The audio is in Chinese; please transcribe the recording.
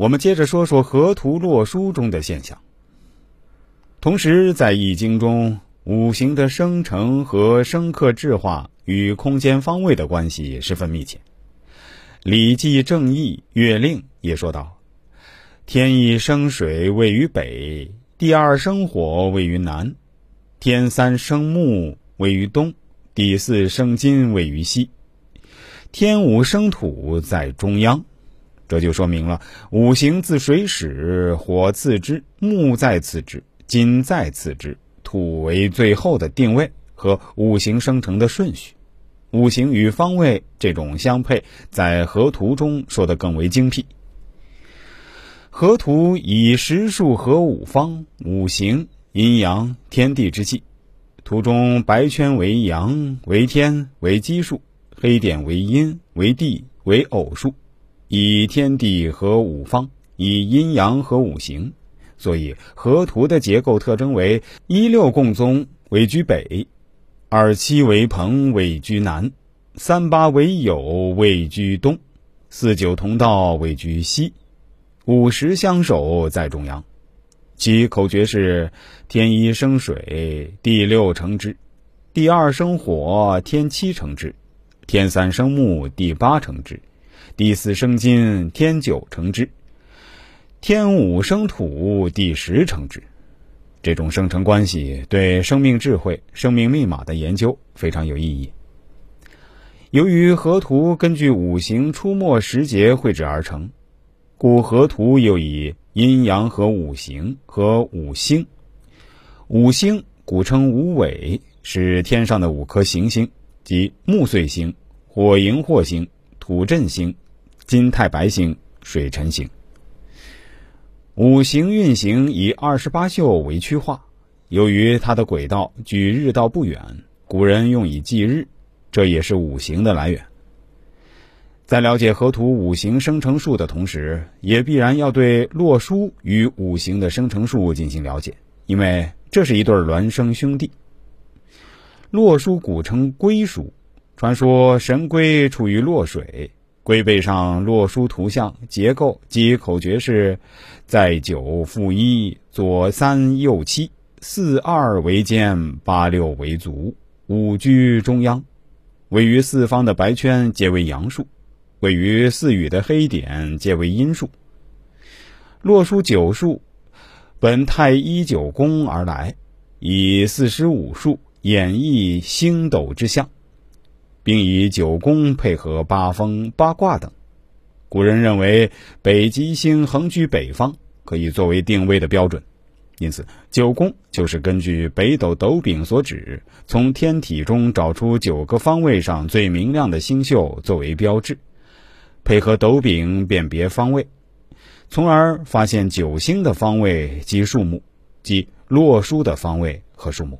我们接着说说河图洛书中的现象。同时，在《易经》中，五行的生成和生克制化与空间方位的关系十分密切。《礼记正义·月令》也说道：“天一生水位于北，第二生火位于南，天三生木位于东，第四生金位于西，天五生土在中央。”这就说明了五行自水始，火次之，木在次之，金在次之，土为最后的定位和五行生成的顺序。五行与方位这种相配，在河图中说的更为精辟。河图以十数和五方、五行、阴阳、天地之气。图中白圈为阳，为天，为奇数；黑点为阴，为地，为偶数。以天地和五方，以阴阳和五行，所以河图的结构特征为：一六共宗位居北，二七为朋位居南，三八为友位居东，四九同道位居西，五十相守在中央。其口诀是：天一生水，地六成之；地二生火，天七成之；天三生木，地八成之。第四生金，天九成之；天五生土，第十成之。这种生成关系对生命智慧、生命密码的研究非常有意义。由于河图根据五行出没时节绘制而成，故河图又以阴阳和五行和五星。五星古称五尾，是天上的五颗行星，即木岁星、火荧惑星、土震星。金太白星、水辰星，五行运行以二十八宿为区划。由于它的轨道距日道不远，古人用以记日，这也是五行的来源。在了解河图五行生成术的同时，也必然要对洛书与五行的生成术进行了解，因为这是一对孪生兄弟。洛书古称龟属，传说神龟出于洛水。龟背上洛书图像结构及口诀是：在九负一，左三右七，四二为肩，八六为足，五居中央。位于四方的白圈皆为阳数，位于四隅的黑点皆为阴数。洛书九数本太一九宫而来，以四十五数演绎星斗之象。并以九宫配合八风八卦等，古人认为北极星横居北方，可以作为定位的标准。因此，九宫就是根据北斗斗柄所指，从天体中找出九个方位上最明亮的星宿作为标志，配合斗柄辨别方位，从而发现九星的方位及数目，即洛书的方位和数目。